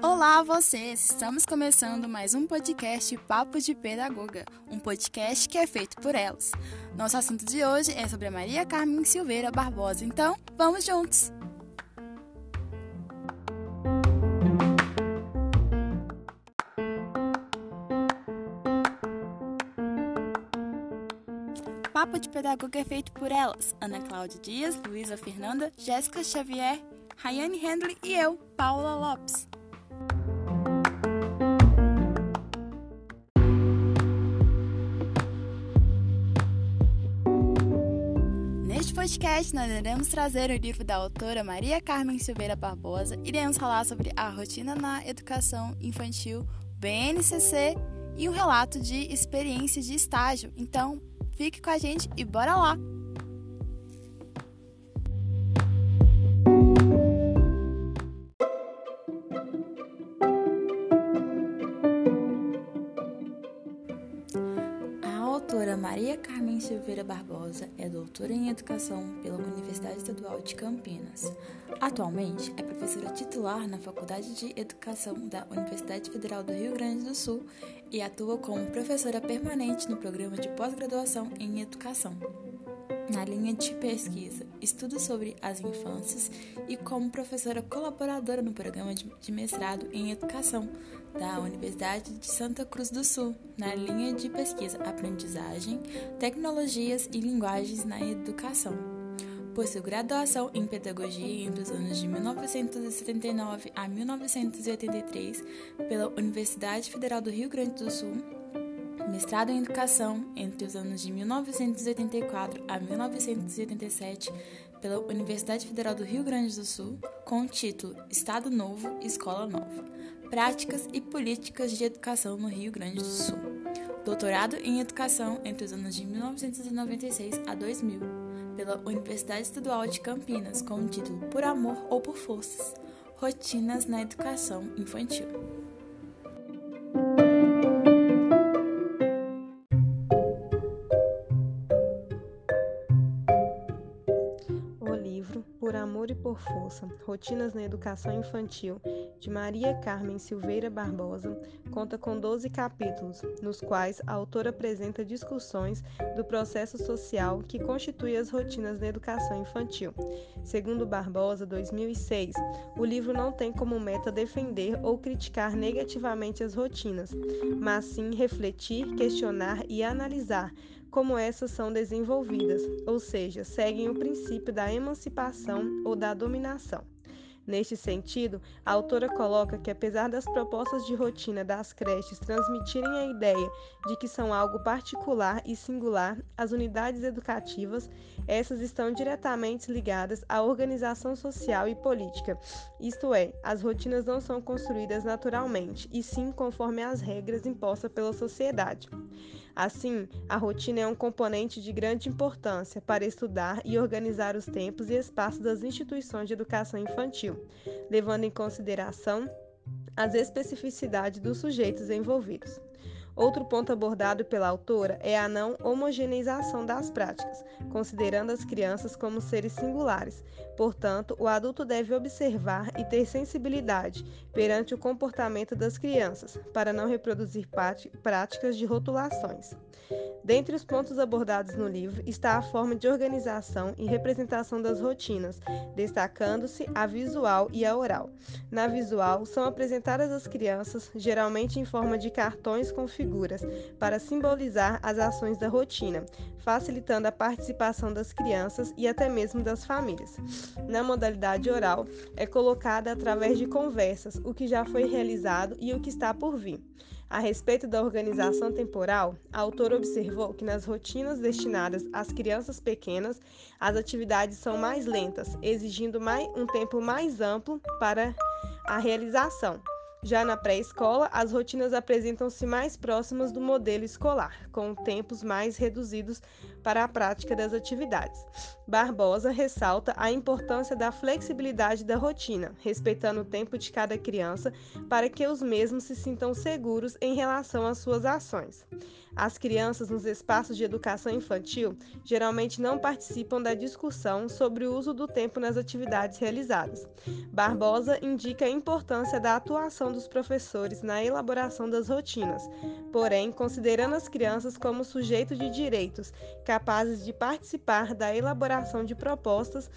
Olá vocês! Estamos começando mais um podcast Papo de Pedagoga, um podcast que é feito por elas. Nosso assunto de hoje é sobre a Maria Carmen Silveira Barbosa, então vamos juntos! Papo de Pedagoga é feito por elas, Ana Cláudia Dias, Luísa Fernanda, Jéssica Xavier, Rayane Handley e eu, Paula Lopes. Neste podcast, nós iremos trazer o livro da autora Maria Carmen Silveira Barbosa. Iremos falar sobre a rotina na educação infantil, BNCC e um relato de experiência de estágio. Então, fique com a gente e bora lá! É doutora em Educação pela Universidade Estadual de Campinas. Atualmente é professora titular na Faculdade de Educação da Universidade Federal do Rio Grande do Sul e atua como professora permanente no programa de pós-graduação em Educação na linha de pesquisa, estudos sobre as infâncias e como professora colaboradora no programa de mestrado em educação da Universidade de Santa Cruz do Sul, na linha de pesquisa Aprendizagem, Tecnologias e Linguagens na Educação. Possui graduação em Pedagogia entre os anos de 1979 a 1983 pela Universidade Federal do Rio Grande do Sul mestrado em Educação entre os anos de 1984 a 1987 pela Universidade Federal do Rio Grande do Sul, com o título Estado Novo, Escola Nova: Práticas e Políticas de Educação no Rio Grande do Sul. Doutorado em Educação entre os anos de 1996 a 2000 pela Universidade Estadual de Campinas, com o título Por Amor ou por Forças: Rotinas na Educação Infantil. Por Força, Rotinas na Educação Infantil, de Maria Carmen Silveira Barbosa, conta com 12 capítulos, nos quais a autora apresenta discussões do processo social que constitui as rotinas na educação infantil. Segundo Barbosa, 2006, o livro não tem como meta defender ou criticar negativamente as rotinas, mas sim refletir, questionar e analisar como essas são desenvolvidas, ou seja, seguem o princípio da emancipação ou da dominação. Neste sentido, a autora coloca que, apesar das propostas de rotina das creches transmitirem a ideia de que são algo particular e singular, as unidades educativas, essas estão diretamente ligadas à organização social e política. Isto é, as rotinas não são construídas naturalmente, e sim conforme as regras impostas pela sociedade. Assim, a rotina é um componente de grande importância para estudar e organizar os tempos e espaços das instituições de educação infantil, levando em consideração as especificidades dos sujeitos envolvidos. Outro ponto abordado pela autora é a não homogeneização das práticas, considerando as crianças como seres singulares. Portanto, o adulto deve observar e ter sensibilidade perante o comportamento das crianças, para não reproduzir práticas de rotulações. Dentre os pontos abordados no livro está a forma de organização e representação das rotinas, destacando-se a visual e a oral. Na visual, são apresentadas as crianças, geralmente em forma de cartões com figuras, para simbolizar as ações da rotina, facilitando a participação das crianças e até mesmo das famílias. Na modalidade oral, é colocada através de conversas o que já foi realizado e o que está por vir. A respeito da organização temporal, a autora observou que nas rotinas destinadas às crianças pequenas, as atividades são mais lentas, exigindo mais, um tempo mais amplo para a realização. Já na pré-escola, as rotinas apresentam-se mais próximas do modelo escolar, com tempos mais reduzidos para a prática das atividades. Barbosa ressalta a importância da flexibilidade da rotina, respeitando o tempo de cada criança para que os mesmos se sintam seguros em relação às suas ações. As crianças nos espaços de educação infantil geralmente não participam da discussão sobre o uso do tempo nas atividades realizadas. Barbosa indica a importância da atuação dos professores na elaboração das rotinas, porém, considerando as crianças como sujeitos de direitos capazes de participar da elaboração de propostas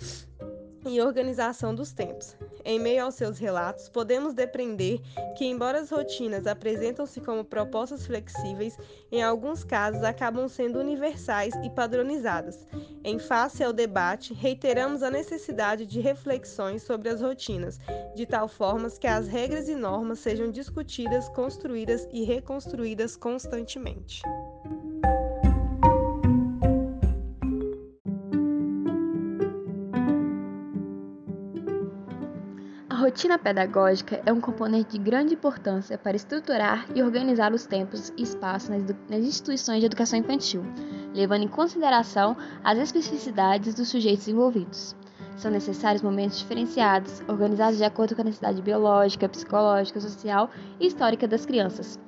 e organização dos tempos. Em meio aos seus relatos, podemos depreender que, embora as rotinas apresentam-se como propostas flexíveis, em alguns casos acabam sendo universais e padronizadas. Em face ao debate, reiteramos a necessidade de reflexões sobre as rotinas, de tal forma que as regras e normas sejam discutidas, construídas e reconstruídas constantemente. Rotina pedagógica é um componente de grande importância para estruturar e organizar os tempos e espaços nas instituições de educação infantil, levando em consideração as especificidades dos sujeitos envolvidos. São necessários momentos diferenciados, organizados de acordo com a necessidade biológica, psicológica, social e histórica das crianças.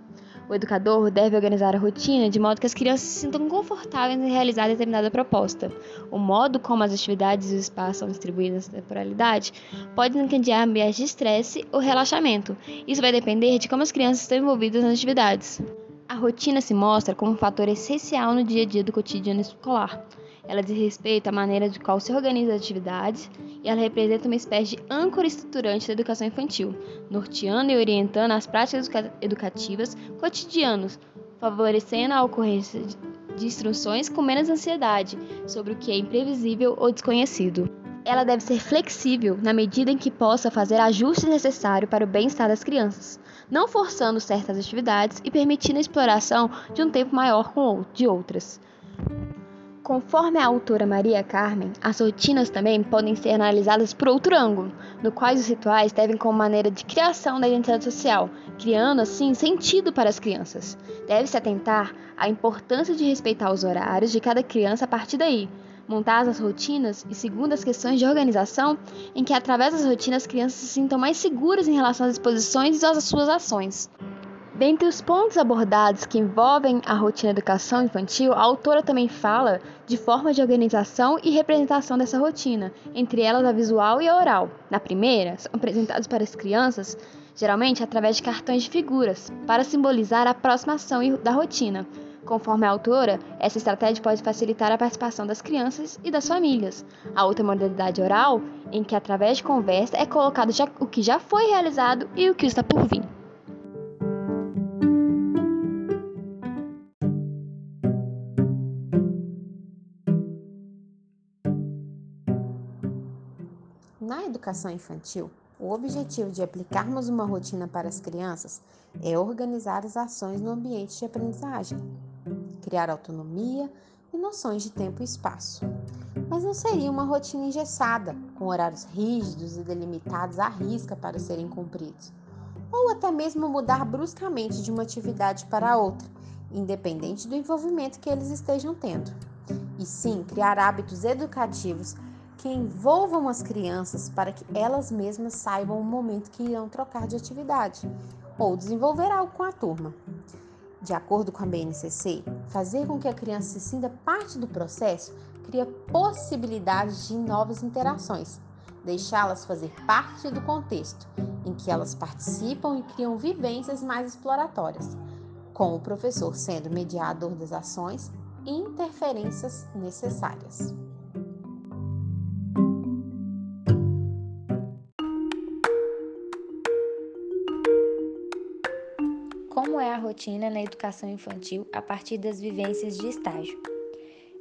O educador deve organizar a rotina de modo que as crianças se sintam confortáveis em realizar determinada proposta. O modo como as atividades e os espaços são distribuídos na temporalidade pode encadear ambientes de estresse ou relaxamento. Isso vai depender de como as crianças estão envolvidas nas atividades. A rotina se mostra como um fator essencial no dia a dia do cotidiano escolar. Ela diz respeito à maneira de qual se organiza as atividades e ela representa uma espécie de âncora estruturante da educação infantil, norteando e orientando as práticas educativas cotidianas, favorecendo a ocorrência de instruções com menos ansiedade sobre o que é imprevisível ou desconhecido. Ela deve ser flexível na medida em que possa fazer ajustes necessários para o bem-estar das crianças, não forçando certas atividades e permitindo a exploração de um tempo maior com de outras. Conforme a autora Maria Carmen, as rotinas também podem ser analisadas por outro ângulo, no qual os rituais devem como maneira de criação da identidade social, criando assim sentido para as crianças. Deve-se atentar à importância de respeitar os horários de cada criança a partir daí, montar as rotinas e segundo as questões de organização, em que através das rotinas as crianças se sintam mais seguras em relação às exposições e às suas ações. Dentre os pontos abordados que envolvem a rotina educação infantil, a autora também fala de formas de organização e representação dessa rotina, entre elas a visual e a oral. Na primeira, são apresentados para as crianças, geralmente através de cartões de figuras, para simbolizar a aproximação da rotina. Conforme a autora, essa estratégia pode facilitar a participação das crianças e das famílias. A outra modalidade oral, em que através de conversa é colocado já, o que já foi realizado e o que está por vir. Na educação infantil, o objetivo de aplicarmos uma rotina para as crianças é organizar as ações no ambiente de aprendizagem, criar autonomia e noções de tempo e espaço. Mas não seria uma rotina engessada, com horários rígidos e delimitados à risca para serem cumpridos, ou até mesmo mudar bruscamente de uma atividade para outra, independente do envolvimento que eles estejam tendo. E sim criar hábitos educativos que envolvam as crianças para que elas mesmas saibam o momento que irão trocar de atividade ou desenvolver algo com a turma. De acordo com a BNCC, fazer com que a criança se sinta parte do processo cria possibilidades de novas interações, deixá-las fazer parte do contexto em que elas participam e criam vivências mais exploratórias, com o professor sendo mediador das ações e interferências necessárias. Rotina na educação infantil a partir das vivências de estágio.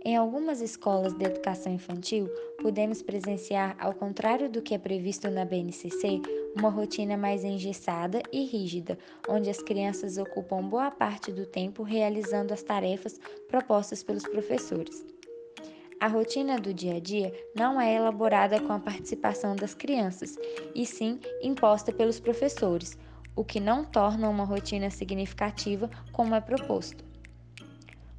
Em algumas escolas de educação infantil, podemos presenciar, ao contrário do que é previsto na BNCC, uma rotina mais engessada e rígida, onde as crianças ocupam boa parte do tempo realizando as tarefas propostas pelos professores. A rotina do dia a dia não é elaborada com a participação das crianças, e sim imposta pelos professores, o que não torna uma rotina significativa como é proposto.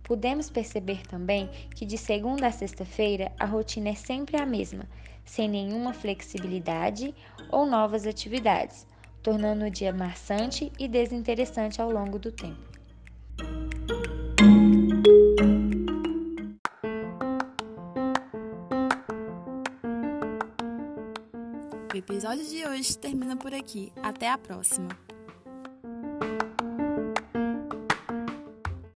Podemos perceber também que de segunda a sexta-feira a rotina é sempre a mesma, sem nenhuma flexibilidade ou novas atividades, tornando o dia maçante e desinteressante ao longo do tempo. Episódio de hoje termina por aqui. Até a próxima!